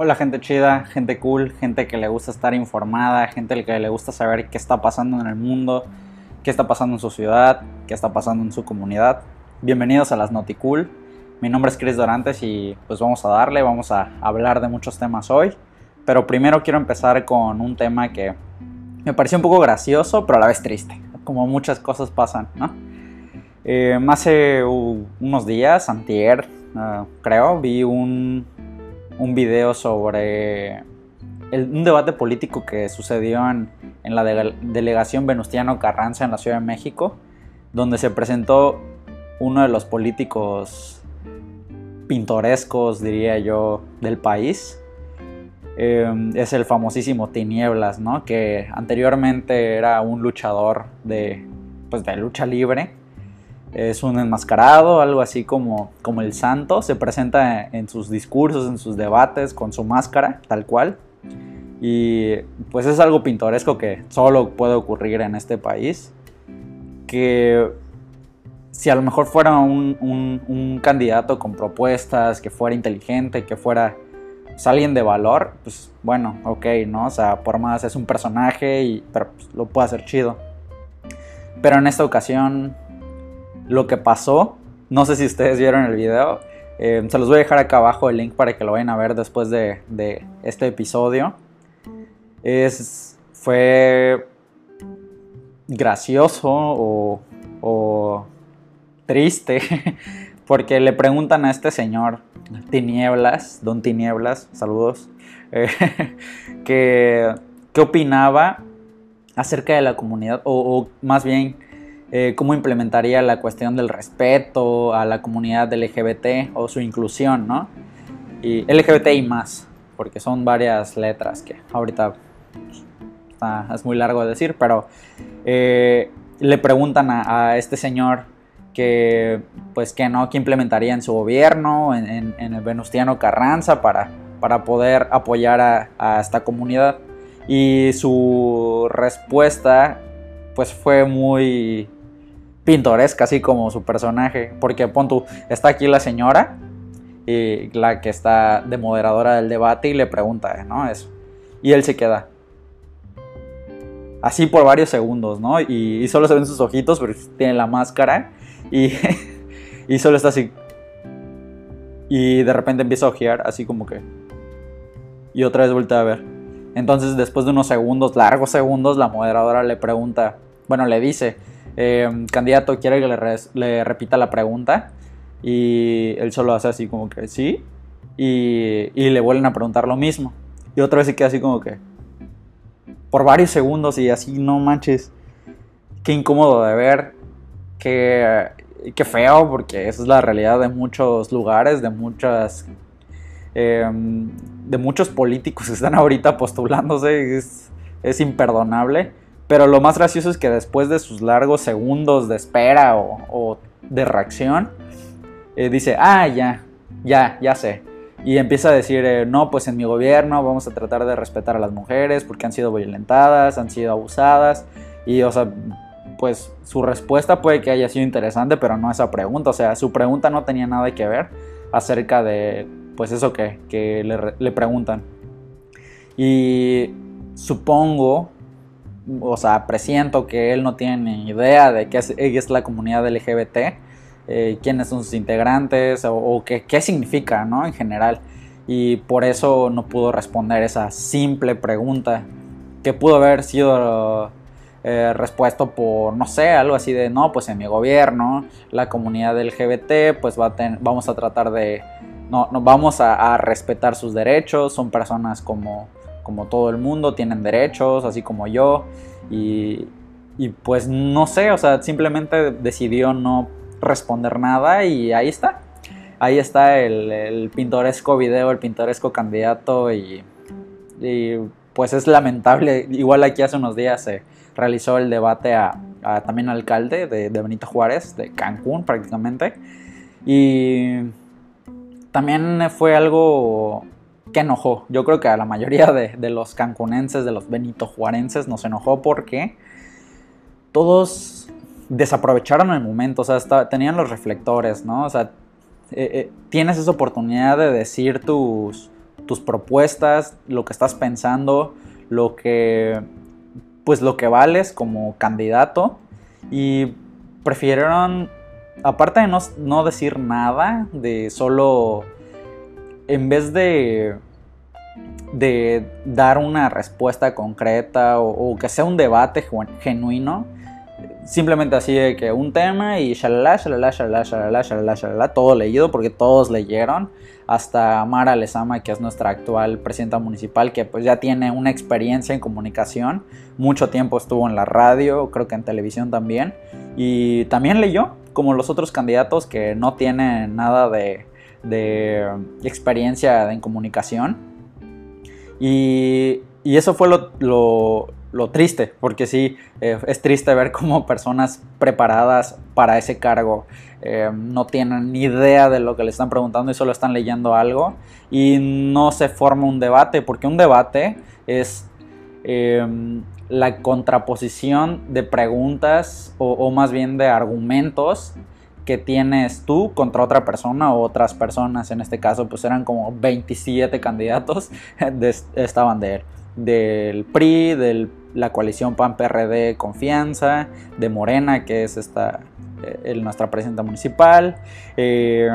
Hola gente chida, gente cool, gente que le gusta estar informada, gente que le gusta saber qué está pasando en el mundo, qué está pasando en su ciudad, qué está pasando en su comunidad. Bienvenidos a las Noticool. Mi nombre es Chris Dorantes y pues vamos a darle, vamos a hablar de muchos temas hoy. Pero primero quiero empezar con un tema que me pareció un poco gracioso, pero a la vez triste, como muchas cosas pasan, ¿no? Eh, hace unos días, antier, uh, creo, vi un, un video sobre un debate político que sucedió en, en la delegación Venustiano Carranza en la Ciudad de México, donde se presentó uno de los políticos pintorescos, diría yo, del país. Eh, es el famosísimo Tinieblas, ¿no? Que anteriormente era un luchador de, pues, de lucha libre es un enmascarado, algo así como, como el santo, se presenta en sus discursos, en sus debates, con su máscara, tal cual. Y pues es algo pintoresco que solo puede ocurrir en este país. Que si a lo mejor fuera un, un, candidato con propuestas, que fuera inteligente, que fuera pues, alguien de valor, pues bueno, ok, ¿no? O sea, por más es un personaje, y, pero pues, lo puede hacer chido. Pero en esta ocasión lo que pasó. No sé si ustedes vieron el video. Eh, se los voy a dejar acá abajo el link para que lo vayan a ver después de, este episodio. Es, fue gracioso o, triste porque le preguntan a este señor Tinieblas, Don Tinieblas, saludos, eh, que qué opinaba acerca de la comunidad o, o más bien eh, cómo implementaría la cuestión del respeto a la comunidad LGBT o su inclusión, ¿no? Y LGBT y más, porque son varias letras que ahorita es muy largo de decir, pero eh, le preguntan a, este señor que, pues, que no, que implementaría en su gobierno, en, el Venustiano Carranza, para, para poder apoyar a esta comunidad. Y su respuesta, pues, fue muy pintoresca, así como su personaje. Porque pon tú, está aquí la señora, y la que está de moderadora del debate, y le pregunta, ¿no? Eso. Y él se queda. Así por varios segundos, ¿no? Y, solo se ven sus ojitos, pero tiene la máscara. Y, y solo está así. Y de repente empieza a ojear, así como que. Y otra vez vuelve a ver. Entonces, después de unos segundos, largos segundos, la moderadora le pregunta, bueno, le dice, eh, candidato quiere que le, repita la pregunta y él solo hace así como que sí y, le vuelven a preguntar lo mismo. Y otra vez se queda así como que por varios segundos y así no manches qué incómodo de ver qué, qué feo porque esa es la realidad de muchos lugares de muchas em, de muchos políticos que están ahorita postulándose es, es imperdonable pero lo más gracioso es que después de sus largos segundos de espera o, de reacción, eh, dice, ah, ya, ya, ya sé. Y empieza a decir, eh, no, pues en mi gobierno vamos a tratar de respetar a las mujeres porque han sido violentadas, han sido abusadas. Y, o sea, pues su respuesta puede que haya sido interesante, pero no esa pregunta. O sea, su pregunta no tenía nada que ver acerca de, pues eso que, le preguntan. Y supongo o sea, presiento que él no tiene ni idea de qué es, la comunidad LGBT, eh, quiénes son sus integrantes o, qué, significa, ¿no? En general. Y por eso no pudo responder esa simple pregunta que pudo haber sido eh, respuesto por, no sé, algo así de, no, pues en mi gobierno, la comunidad LGBT, pues va vamos a tratar de, no, no vamos a respetar sus derechos, son personas como como todo el mundo, tienen derechos, así como yo. Y, pues no sé, o sea, simplemente decidió no responder nada y ahí está. Ahí está el, pintoresco video, el pintoresco candidato y, pues es lamentable. Igual aquí hace unos días se realizó el debate a, también alcalde de, de Benito Juárez, de Cancún prácticamente. Y también fue algo que enojó. Yo creo que a la mayoría de, los cancunenses, de los benito juarenses, nos enojó porque todos desaprovecharon el momento, o sea, tenían los reflectores, ¿no? O sea, eh, eh, tienes esa oportunidad de decir tus, tus propuestas, lo que estás pensando, lo que pues lo que vales como candidato y prefirieron aparte de no, decir nada, de solo en vez de de dar una respuesta concreta o, que sea un debate genuino, simplemente así de que un tema y shalala, shalala, shalala, shalala, shalala, shalala, todo leído porque todos leyeron, hasta Mara Lezama, que es nuestra actual presidenta municipal, que pues ya tiene una experiencia en comunicación, mucho tiempo estuvo en la radio, creo que en televisión también, y también leyó, como los otros candidatos que no tienen nada de, de experiencia en comunicación. Y, y eso fue lo, lo, triste, porque sí, eh, es triste ver cómo personas preparadas para ese cargo eh, no tienen ni idea de lo que le están preguntando y solo están leyendo algo y no se forma un debate, porque un debate es eh, la contraposición de preguntas o, más bien de argumentos que tienes tú contra otra persona o otras personas. En este caso, pues eran como 27 candidatos, de, estaban de del PRI, de la coalición PAN-PRD Confianza, de Morena, que es esta, eh, nuestra presidenta municipal, eh,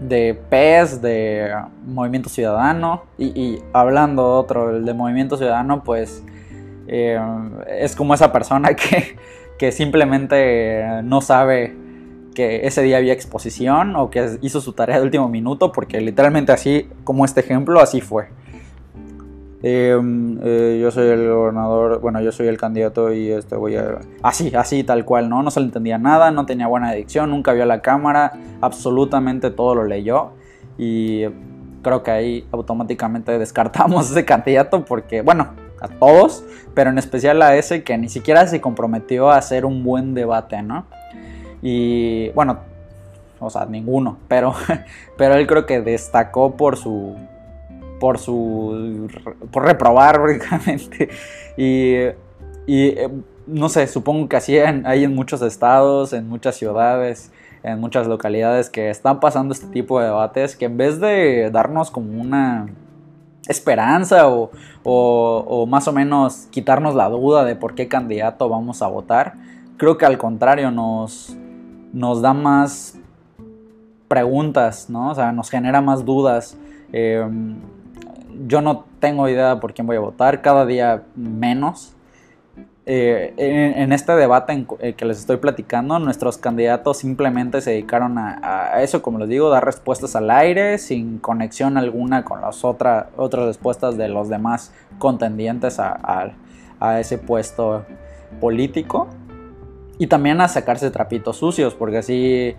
de PES, de Movimiento Ciudadano, y, hablando otro, el de Movimiento Ciudadano, pues eh, es como esa persona que, que simplemente no sabe que ese día había exposición o que hizo su tarea de último minuto, porque literalmente así, como este ejemplo, así fue. Em, eh, yo soy el gobernador, bueno, yo soy el candidato y este voy a... Así, así, tal cual, ¿no? No se le entendía nada, no tenía buena dicción, nunca vio la cámara, absolutamente todo lo leyó y creo que ahí automáticamente descartamos ese candidato porque, bueno, a todos, pero en especial a ese que ni siquiera se comprometió a hacer un buen debate, ¿no? Y bueno, o sea, ninguno, pero, pero él creo que destacó por su por su por reprobar prácticamente. Y, y eh, no sé supongo que así hay en muchos estados en muchas ciudades en muchas localidades que están pasando este tipo de debates que en vez de darnos como una esperanza o, o más o menos quitarnos la duda de por qué candidato vamos a votar creo que al contrario nos nos da más preguntas, ¿no? O sea, nos genera más dudas. Eh, yo no tengo idea por quién voy a votar, cada día menos. Eh, en, este debate en, eh, que les estoy platicando, nuestros candidatos simplemente se dedicaron a, eso, como les digo, dar respuestas al aire sin conexión alguna con las otras respuestas de los demás contendientes a, ese puesto político. Y también a sacarse trapitos sucios, porque así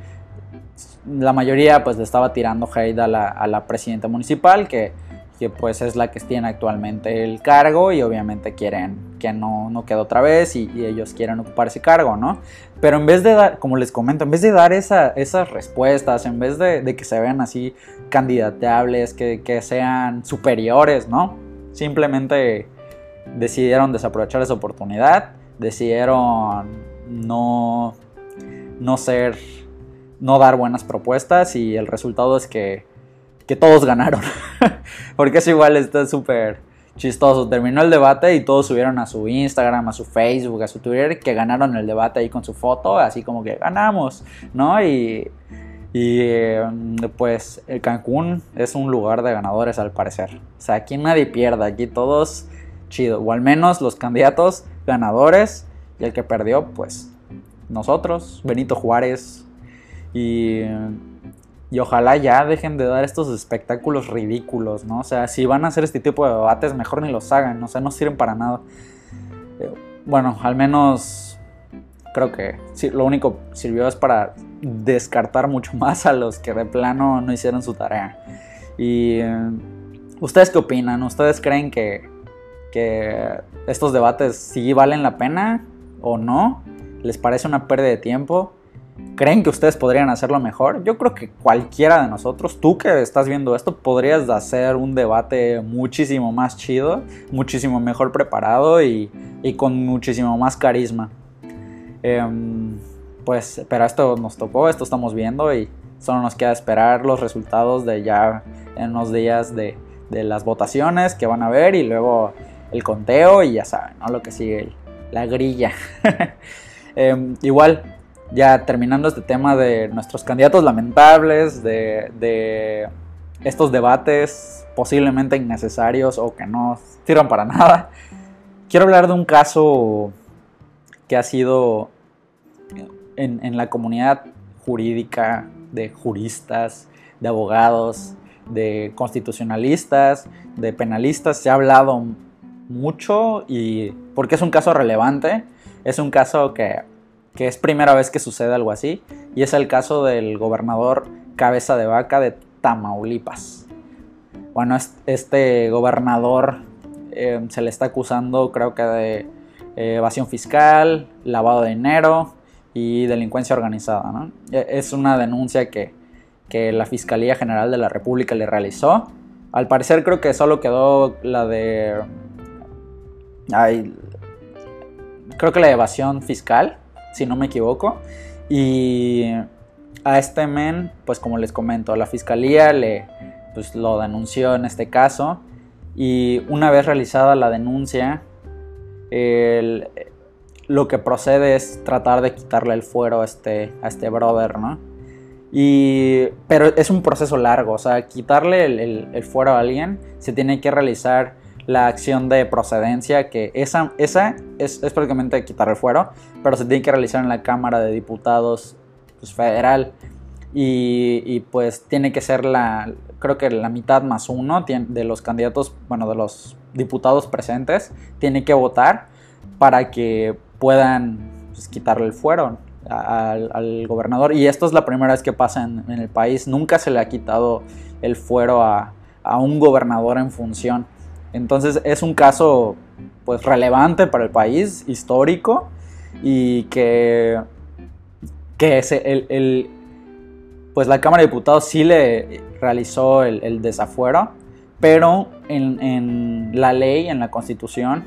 la mayoría pues le estaba tirando hate a la, presidenta municipal, que que pues es la que tiene actualmente el cargo y obviamente quieren que no, no quede otra vez y, ellos quieren ocupar ese cargo, ¿no? Pero en vez de dar, como les comento, en vez de dar esas respuestas, en vez de, que se vean así candidateables, que, que sean superiores, ¿no? Simplemente decidieron desaprovechar esa oportunidad, decidieron no, no ser, no dar buenas propuestas y el resultado es que que todos ganaron. Porque es igual, está súper chistoso. Terminó el debate y todos subieron a su Instagram, a su Facebook, a su Twitter, que ganaron el debate ahí con su foto, así como que ganamos, ¿no? Y, y em, pues el Cancún es un lugar de ganadores al parecer. O sea, aquí nadie pierde, aquí todos chido. O al menos los candidatos ganadores y el que perdió, pues nosotros, Benito Juárez. Y y ojalá ya dejen de dar estos espectáculos ridículos, ¿no? O sea, si van a hacer este tipo de debates, mejor ni los hagan, o sea, no sirven para nada. Eh, bueno, al menos creo que lo único sirvió es para descartar mucho más a los que de plano no hicieron su tarea. Y ustedes qué opinan? ¿Ustedes creen que, que estos debates sí valen la pena o no? ¿Les parece una pérdida de tiempo? ¿Creen que ustedes podrían hacerlo mejor? Yo creo que cualquiera de nosotros, tú que estás viendo esto, podrías hacer un debate muchísimo más chido, muchísimo mejor preparado y, con muchísimo más carisma. Em, pues, pero esto nos tocó, esto estamos viendo y solo nos queda esperar los resultados de ya en unos días de, las votaciones que van a ver y luego el conteo y ya saben, ¿no? Lo que sigue, la grilla. Em, igual, ya terminando este tema de nuestros candidatos lamentables, de, de estos debates posiblemente innecesarios o que no sirvan para nada, quiero hablar de un caso que ha sido en, en la comunidad jurídica, de juristas, de abogados, de constitucionalistas, de penalistas, se ha hablado mucho y porque es un caso relevante, es un caso que, que, es primera vez que sucede algo así y es el caso del gobernador cabeza de vaca de Tamaulipas. Bueno, este gobernador eh, se le está acusando creo que de eh, evasión fiscal, lavado de dinero y delincuencia organizada. E, es una denuncia que, que la Fiscalía General de la República le realizó. Al parecer creo que solo quedó la de... Creo que la evasión fiscal, si no me equivoco. Y a este men, pues como les comento, la fiscalía le, pues, lo denunció en este caso. Y una vez realizada la denuncia, lo que procede es tratar de quitarle el fuero a este, a este brother, ¿no? Y, pero es un proceso largo, o sea, quitarle el, fuero a alguien se tiene que realizar la acción de procedencia, que esa, esa es, prácticamente quitar el fuero, pero se tiene que realizar en la Cámara de Diputados pues, federal. Y, pues tiene que ser la, creo que la mitad más uno de los candidatos, bueno, de los diputados presentes, tiene que votar para que puedan pues, quitarle el fuero al, gobernador. Y esto es la primera vez que pasa en, el país. Nunca se le ha quitado el fuero a, un gobernador en función. Entonces es un caso pues relevante para el país, histórico, y que, que el, el, pues la Cámara de Diputados sí le realizó el, desafuero, pero en, en la ley, en la Constitución,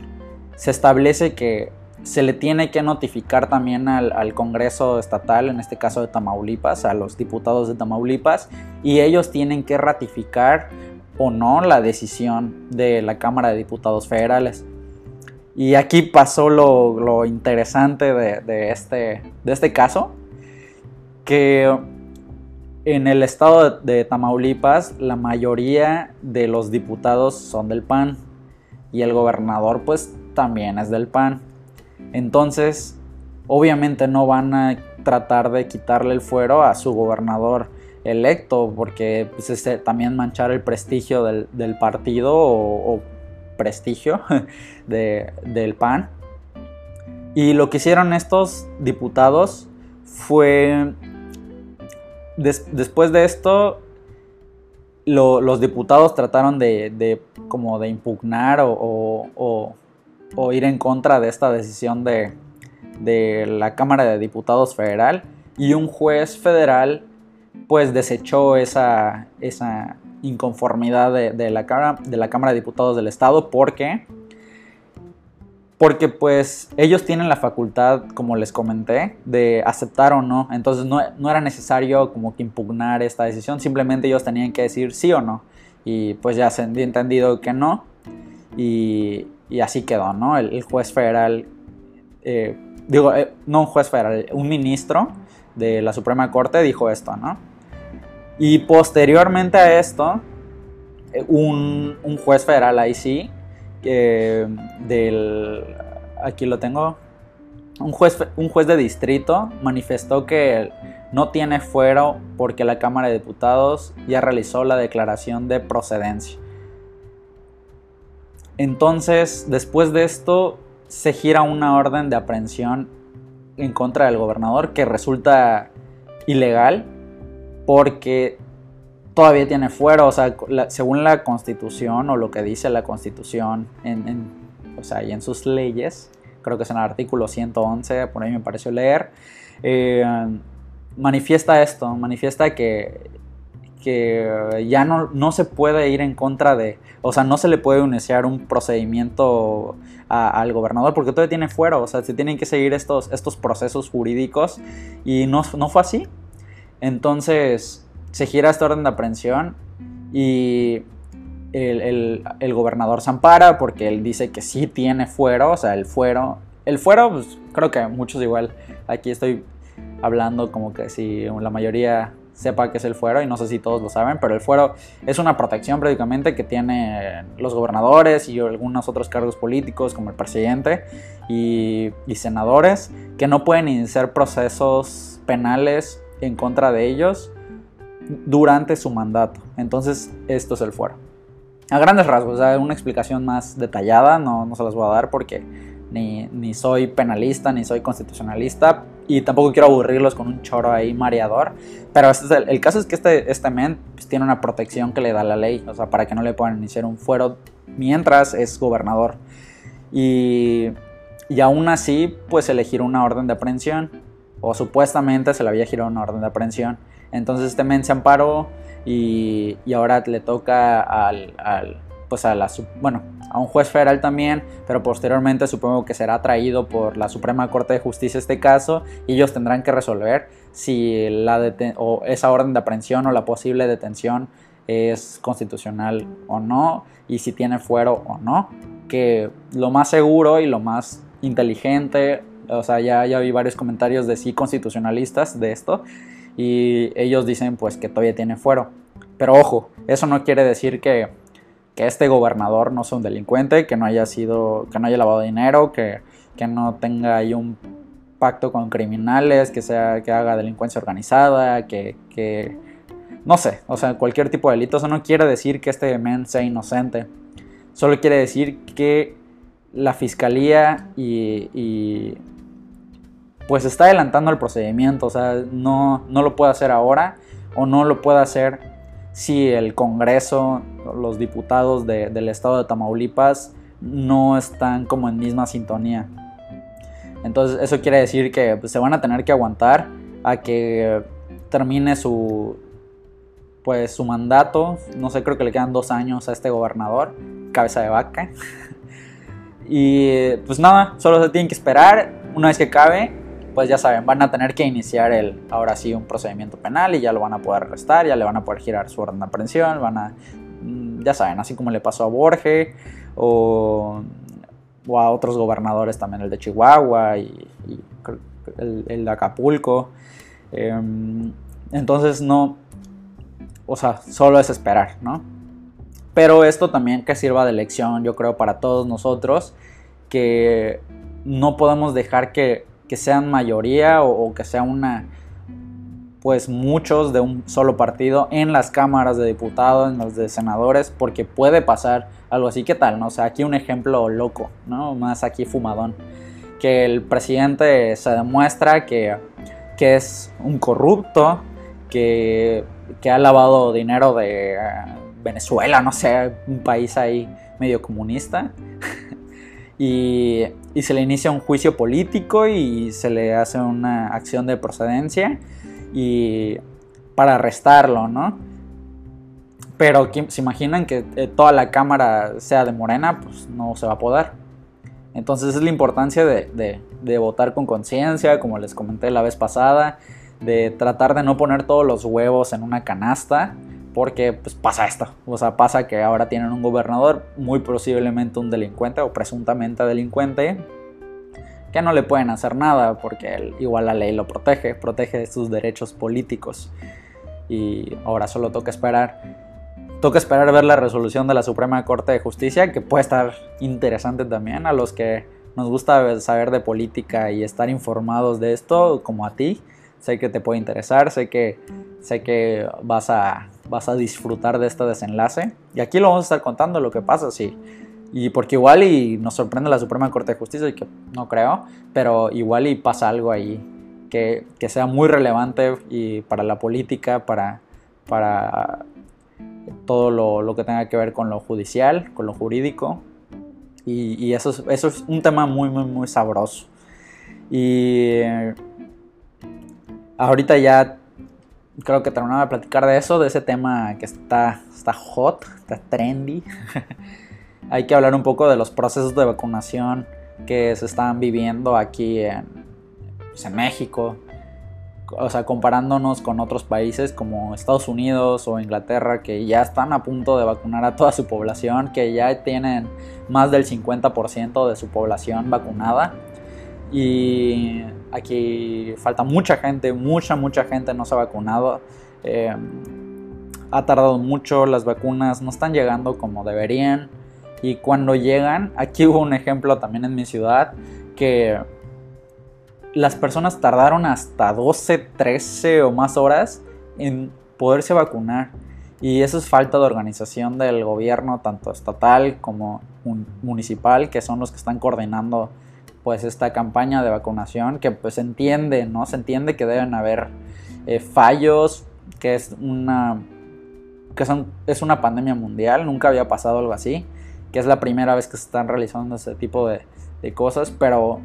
se establece que se le tiene que notificar también al, Congreso Estatal, en este caso de Tamaulipas, a los diputados de Tamaulipas, y ellos tienen que ratificar o no la decisión de la Cámara de Diputados Federales. Y aquí pasó lo, interesante de, este, de este caso, que en el estado de Tamaulipas la mayoría de los diputados son del PAN y el gobernador pues también es del PAN. Entonces, obviamente no van a tratar de quitarle el fuero a su gobernador electo, porque pues, es también manchar el prestigio del, partido o, prestigio del PAN. Y lo que hicieron estos diputados fue, después de esto, los diputados trataron de, como de impugnar o o ir en contra de esta decisión de, la Cámara de Diputados Federal y un juez federal pues desechó esa, esa inconformidad de, la Cámara, de la Cámara de Diputados del Estado porque porque pues ellos tienen la facultad, como les comenté, de aceptar o no. Entonces no, no, era necesario como que impugnar esta decisión, simplemente ellos tenían que decir sí o no. Y pues ya se había entendido que no. Y, y así quedó, ¿no? El, juez federal, eh, digo, eh, no un juez federal, un ministro de la Suprema Corte dijo esto, ¿no? Y posteriormente a esto, eh, un, juez federal ahí sí, del, aquí lo tengo, un juez, un juez de distrito manifestó que no tiene fuero porque la Cámara de Diputados ya realizó la declaración de procedencia. Entonces, después de esto, se gira una orden de aprehensión en contra del gobernador que resulta ilegal porque todavía tiene fuero, o sea, según la constitución o lo que dice la constitución en, o sea, y en sus leyes, creo que es en el artículo 111, por ahí me pareció leer, eh, manifiesta esto, manifiesta que que ya no, no, se puede ir en contra de, o sea, no se le puede iniciar un procedimiento al gobernador porque todavía tiene fuero, o sea, se tienen que seguir estos, estos procesos jurídicos y no, no fue así. Entonces se gira esta orden de aprehensión y el, el, gobernador se ampara porque él dice que sí tiene fuero, o sea, el fuero, el fuero, pues creo que muchos igual, aquí estoy hablando como que si la mayoría sepa qué es el fuero y no sé si todos lo saben, pero el fuero es una protección prácticamente que tienen los gobernadores y algunos otros cargos políticos como el presidente y, senadores que no pueden iniciar procesos penales en contra de ellos durante su mandato. Entonces esto es el fuero. A grandes rasgos, una explicación más detallada no, no se las voy a dar porque ni, ni, soy penalista, ni soy constitucionalista, y tampoco quiero aburrirlos con un choro ahí mareador, pero este es el, caso es que este, este men pues, tiene una protección que le da la ley, o sea, para que no le puedan iniciar un fuero mientras es gobernador. Y, y aún así, pues elegir una orden de aprehensión, o supuestamente se le había girado una orden de aprehensión. Entonces este men se amparó y, y ahora le toca al pues a la, bueno, a un juez federal también, pero posteriormente supongo que será traído por la Suprema Corte de Justicia este caso y ellos tendrán que resolver si la o esa orden de aprehensión o la posible detención es constitucional o no y si tiene fuero o no. Que lo más seguro y lo más inteligente, o sea, ya, ya vi varios comentarios de sí constitucionalistas de esto y ellos dicen pues que todavía tiene fuero. Pero ojo, eso no quiere decir que que este gobernador no sea un delincuente, que no haya sido, que no haya lavado dinero, que, no tenga ahí un pacto con criminales, que sea, que haga delincuencia organizada, que, no sé, o sea, cualquier tipo de delito. Eso no quiere decir que este men sea inocente. Solo quiere decir que la fiscalía y, y pues está adelantando el procedimiento, o sea, no, no lo puede hacer ahora o no lo puede hacer si el Congreso, los diputados del estado de Tamaulipas no están como en misma sintonía. Entonces eso quiere decir que pues, se van a tener que aguantar a que termine su pues su mandato. No sé, creo que le quedan dos años a este gobernador, cabeza de vaca. y pues nada, solo se tienen que esperar. Una vez que cabe, pues ya saben, van a tener que iniciar el, ahora sí un procedimiento penal y ya lo van a poder arrestar, ya le van a poder girar su orden de aprehensión, van a, ya saben, así como le pasó a Borges o, a otros gobernadores también, el de Chihuahua y, el, de Acapulco. Em, entonces no, o sea, solo es esperar, ¿no? Pero esto también que sirva de lección, yo creo, para todos nosotros, que no podemos dejar que que sean mayoría o, que sea una pues muchos de un solo partido en las cámaras de diputados, en las de senadores, porque puede pasar algo así. ¿Qué tal? No? O sea, aquí un ejemplo loco, ¿no? Más aquí fumadón. Que el presidente se demuestra que, que es un corrupto, que, que, ha lavado dinero de eh, Venezuela, no sé, un país ahí medio comunista. y, y se le inicia un juicio político y se le hace una acción de procedencia y para arrestarlo, ¿no? Pero se imaginan que eh, toda la cámara sea de Morena, pues no se va a poder. Entonces es la importancia de, votar con conciencia, como les comenté la vez pasada, de tratar de no poner todos los huevos en una canasta porque pues pasa esto, o sea, pasa que ahora tienen un gobernador, muy posiblemente un delincuente o presuntamente delincuente, que no le pueden hacer nada porque igual la ley lo protege, protege sus derechos políticos. Y ahora solo toca esperar, toca esperar ver la resolución de la Suprema Corte de Justicia, que puede estar interesante también a los que nos gusta saber de política y estar informados de esto, como a ti. Sé que te puede interesar, sé que, sé que vas a vas a disfrutar de este desenlace. Y aquí lo vamos a estar contando lo que pasa, sí. Y porque igual y nos sorprende la Suprema Corte de Justicia, y que no creo, pero igual y pasa algo ahí que, que sea muy relevante y para la política, para, para todo lo, lo, que tenga que ver con lo judicial, con lo jurídico. Y, y eso, es, eso es un tema muy, muy, muy sabroso. Y ahorita ya creo que terminaba de platicar de eso, de ese tema que está, está hot, está trendy. Hay que hablar un poco de los procesos de vacunación que se están viviendo aquí en, pues, en México. o sea, comparándonos con otros países como Estados Unidos o Inglaterra que ya están a punto de vacunar a toda su población, que ya tienen más del 50% de su población vacunada. Y aquí falta mucha gente, mucha, mucha gente no se ha vacunado. Eh, ha tardado mucho, las vacunas no están llegando como deberían. Y cuando llegan, aquí hubo un ejemplo también en mi ciudad que las personas tardaron hasta 12, 13 o más horas en poderse vacunar. Y eso es falta de organización del gobierno, tanto estatal como municipal, que son los que están coordinando pues esta campaña de vacunación, que pues se entiende, ¿no? Se entiende que deben haber eh, fallos, que es una que es una pandemia mundial, nunca había pasado algo así, que es la primera vez que se están realizando ese tipo de, de cosas, pero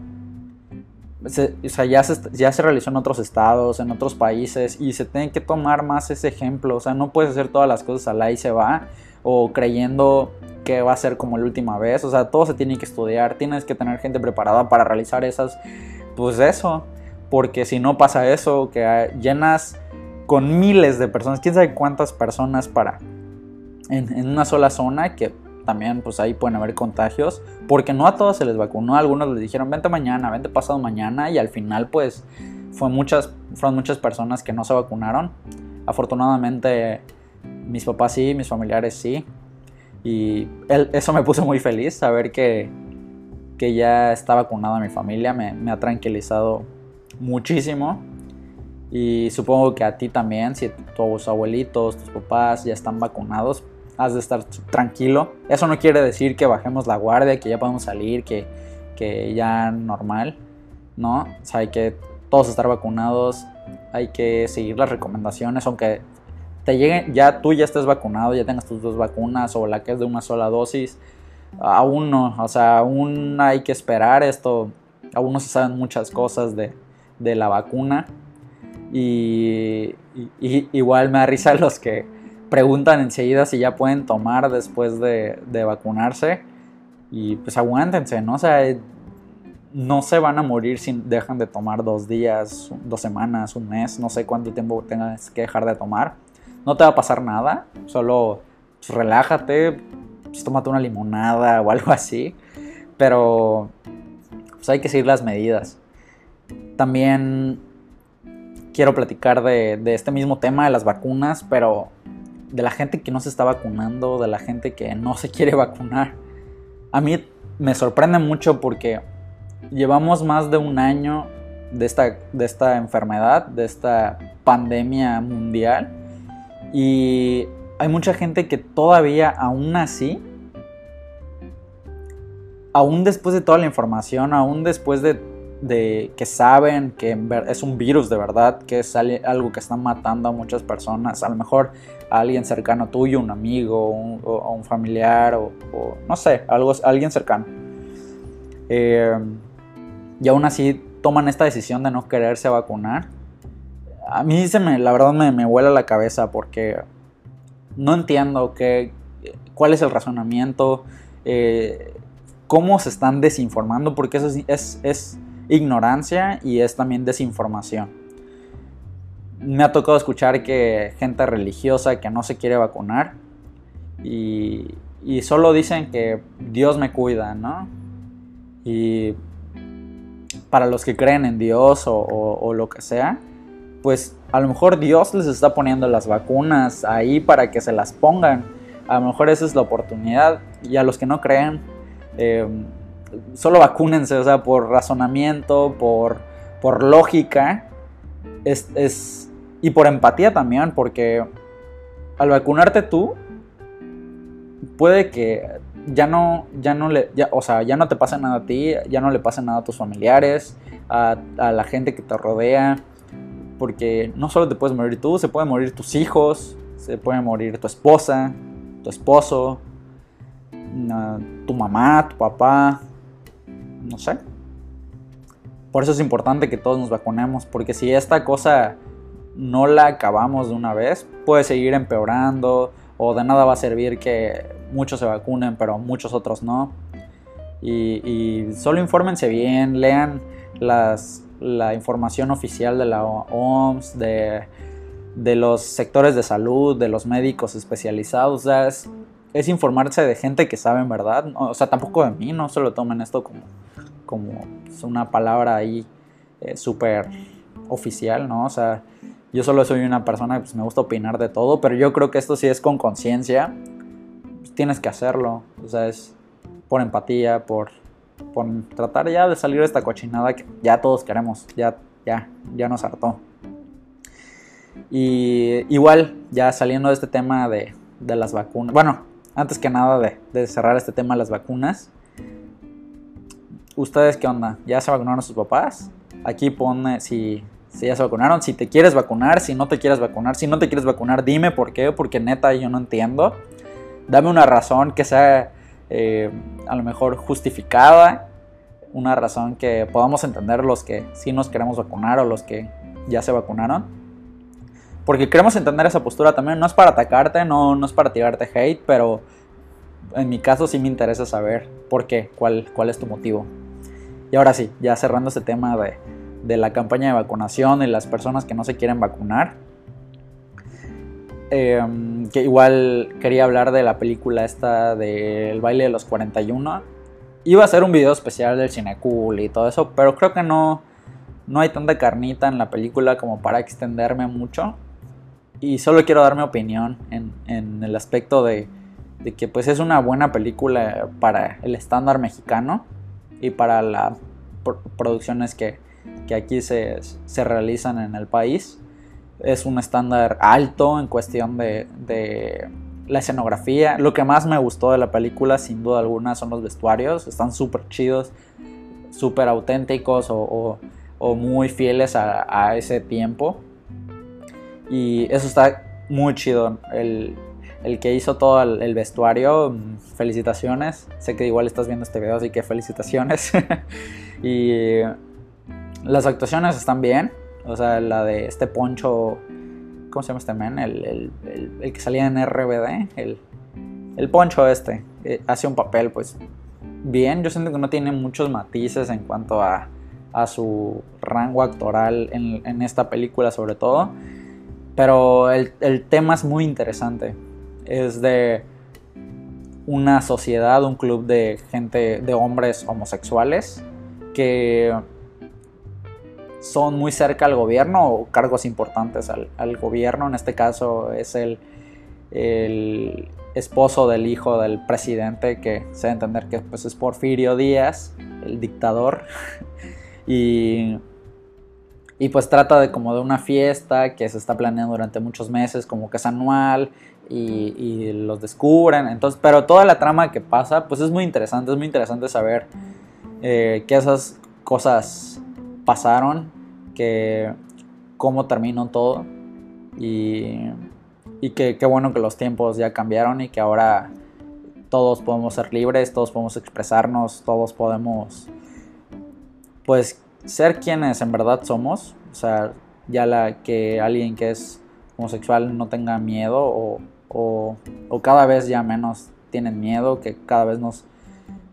o sea, ya se, ya se realizó en otros estados, en otros países, y se tiene que tomar más ese ejemplo. O sea, no puedes hacer todas las cosas a la y se va, o creyendo que va a ser como la última vez. O sea, todo se tiene que estudiar, tienes que tener gente preparada para realizar esas, pues eso. Porque si no pasa eso, que llenas con miles de personas, quién sabe cuántas personas para en, en una sola zona, que también pues ahí pueden haber contagios, porque no a todos se les vacunó, a algunos les dijeron vente mañana, vente pasado mañana y al final pues fue muchas, fueron muchas personas que no se vacunaron. Afortunadamente mis papás sí, mis familiares sí, y eso me puso muy feliz, saber que, que ya está vacunada mi familia, me, me ha tranquilizado muchísimo. Y supongo que a ti también, si tus abuelitos, tus papás ya están vacunados, has de estar tranquilo. Eso no quiere decir que bajemos la guardia, que ya podemos salir, que, que ya normal, ¿no? O sea, hay que todos estar vacunados, hay que seguir las recomendaciones, aunque te lleguen, ya tú ya estés vacunado, ya tengas tus dos vacunas o la que es de una sola dosis, aún no, o sea, aún hay que esperar esto, aún no se saben muchas cosas de, de la vacuna y, y, igual me da risa los que preguntan enseguida si ya pueden tomar después de, vacunarse. Y pues aguántense, ¿no? O sea, no se van a morir si dejan de tomar dos días, dos semanas, un mes, no sé cuánto tiempo tengas que dejar de tomar. No te va a pasar nada, solo pues, relájate, pues, tómate una limonada o algo así. Pero pues hay que seguir las medidas. También quiero platicar de, de este mismo tema de las vacunas, pero de la gente que no se está vacunando, de la gente que no se quiere vacunar. A mí me sorprende mucho porque llevamos más de un año de esta, de esta enfermedad, de esta pandemia mundial. Y hay mucha gente que todavía, aún así, aún después de toda la información, aún después de de que saben que es un virus de verdad, que es algo que está matando a muchas personas, a lo mejor a alguien cercano tuyo, un amigo, o, un familiar, o, no sé, algo, alguien cercano. Eh, y aún así toman esta decisión de no quererse vacunar. A mí se me, la verdad me, me vuela la cabeza porque no entiendo cuál es el razonamiento, eh, cómo se están desinformando, porque eso es, es ignorancia y es también desinformación. Me ha tocado escuchar que gente religiosa que no se quiere vacunar y, solo dicen que Dios me cuida, ¿no? Y para los que creen en Dios o, lo que sea, pues a lo mejor Dios les está poniendo las vacunas ahí para que se las pongan. A lo mejor esa es la oportunidad. Y a los que no creen, eh, solo vacúnense, o sea, por razonamiento, por, por lógica, es, y por empatía también, porque al vacunarte tú, puede que ya no, ya no le, o sea, ya no te pase nada a ti, ya no le pase nada a tus familiares, a, a la gente que te rodea, porque no solo te puedes morir tú, se pueden morir tus hijos, se puede morir tu esposa, tu esposo, tu mamá, tu papá, no sé. Por eso es importante que todos nos vacunemos, porque si esta cosa no la acabamos de una vez, puede seguir empeorando o de nada va a servir que muchos se vacunen, pero muchos otros no. Y, solo infórmense bien, lean las, la información oficial de la OMS, de, de los sectores de salud, de los médicos especializados. O sea, es, es informarse de gente que sabe verdad. O sea, tampoco de mí, no se lo tomen esto como, como una palabra ahí eh, súper oficial, ¿no? O sea, yo solo soy una persona que pues, me gusta opinar de todo, pero yo creo que esto sí es con conciencia. Pues, tienes que hacerlo. O sea, es por empatía, por, por tratar ya de salir de esta cochinada que ya todos queremos. Ya, ya, ya nos hartó. Y igual, ya saliendo de este tema de, de las vacunas. Bueno, antes que nada de, de, cerrar este tema de las vacunas. ¿Ustedes qué onda? ¿Ya se vacunaron sus papás? Aquí pone si, si ya se vacunaron, si te quieres vacunar, si no te quieres vacunar. Si no te quieres vacunar, dime por qué, porque neta yo no entiendo. Dame una razón que sea eh, a lo mejor justificada, una razón que podamos entender los que sí nos queremos vacunar o los que ya se vacunaron. Porque queremos entender esa postura también. No es para atacarte, no, no es para tirarte hate, pero en mi caso sí me interesa saber por qué, cuál, cuál es tu motivo. Y ahora sí, ya cerrando este tema de, de la campaña de vacunación y las personas que no se quieren vacunar. Em, que igual quería hablar de la película esta del baile de los 41. Iba a ser un video especial del cine cool y todo eso, pero creo que no, no hay tanta carnita en la película como para extenderme mucho y solo quiero dar mi opinión en, el aspecto de, que pues es una buena película para el estándar mexicano y para las producciones que, aquí se, realizan en el país. Es un estándar alto en cuestión de, la escenografía. Lo que más me gustó de la película, sin duda alguna, son los vestuarios. Están súper chidos, súper auténticos o, muy fieles a ese tiempo. Y eso está muy chido. El, que hizo todo el, vestuario, mm, felicitaciones. Sé que igual estás viendo este video, así que felicitaciones. y las actuaciones están bien. O sea, la de este poncho, ¿cómo se llama este men? El, que salía en RBD, el, poncho este, eh, hace un papel pues bien. Yo siento que no tiene muchos matices en cuanto a, su rango actoral en, en esta película sobre todo. Pero el, tema es muy interesante. Es de una sociedad, un club de gente, de hombres homosexuales que son muy cerca al gobierno o cargos importantes al, gobierno. En este caso es el, esposo del hijo del presidente, que se debe entender que pues, es Porfirio Díaz, el dictador. y y pues trata de como de una fiesta que se está planeando durante muchos meses, como que es anual y, los descubren. Entonces, pero toda la trama que pasa, pues es muy interesante, es muy interesante saber eh, que esas cosas pasaron, que cómo terminó todo. Y, y que qué bueno que los tiempos ya cambiaron y que ahora todos podemos ser libres, todos podemos expresarnos, todos podemos pues ser quienes en verdad somos, o sea, ya la que alguien que es homosexual no tenga miedo o, o, cada vez ya menos tienen miedo, que cada vez nos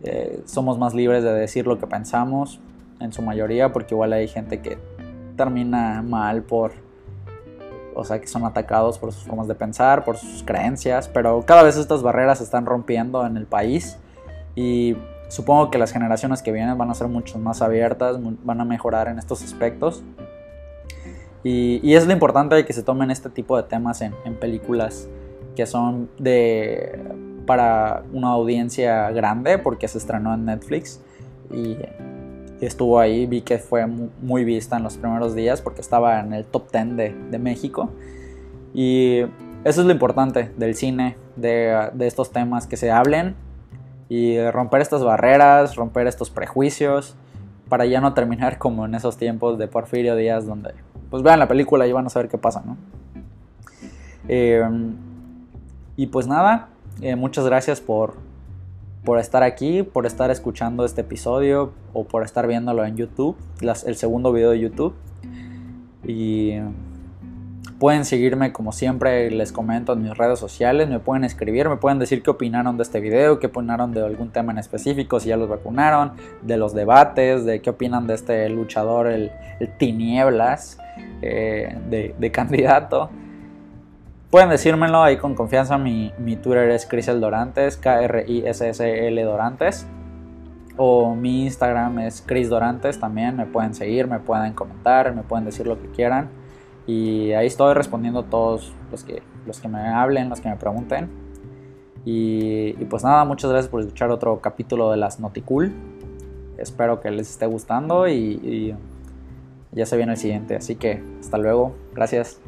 eh, somos más libres de decir lo que pensamos, en su mayoría, porque igual hay gente que termina mal por, o sea, que son atacados por sus formas de pensar, por sus creencias, pero cada vez estas barreras se están rompiendo en el país y Supongo que las generaciones que vienen van a ser mucho más abiertas, van a mejorar en estos aspectos. Y, es lo importante de que se tomen este tipo de temas en, películas que son de para una audiencia grande porque se estrenó en Netflix y estuvo ahí, vi que fue muy vista en los primeros días porque estaba en el top 10 de, de México y eso es lo importante del cine, de, de estos temas, que se hablen y romper estas barreras, romper estos prejuicios, para ya no terminar como en esos tiempos de Porfirio Díaz, donde pues vean la película y van a saber qué pasa, ¿no? Em, y pues nada, eh, muchas gracias por, por estar aquí, por estar escuchando este episodio o por estar viéndolo en YouTube, el segundo video de YouTube. Y Pueden seguirme como siempre les comento en mis redes sociales, me pueden escribir, me pueden decir qué opinaron de este video, qué opinaron de algún tema en específico, si ya los vacunaron, de los debates, de qué opinan de este luchador, el, tinieblas eh, de, candidato. Pueden decírmelo ahí con confianza, mi, mi Twitter es Crisel Dorantes, K-R-I-S-S-L Dorantes. O mi Instagram es Chris Dorantes también, me pueden seguir, me pueden comentar, me pueden decir lo que quieran. Y ahí estoy respondiendo todos los que, los que me hablen, los que me pregunten. Y, pues nada, muchas gracias por escuchar otro capítulo de las Noticool. Espero que les esté gustando y ya se viene el siguiente. Así que hasta luego. Gracias.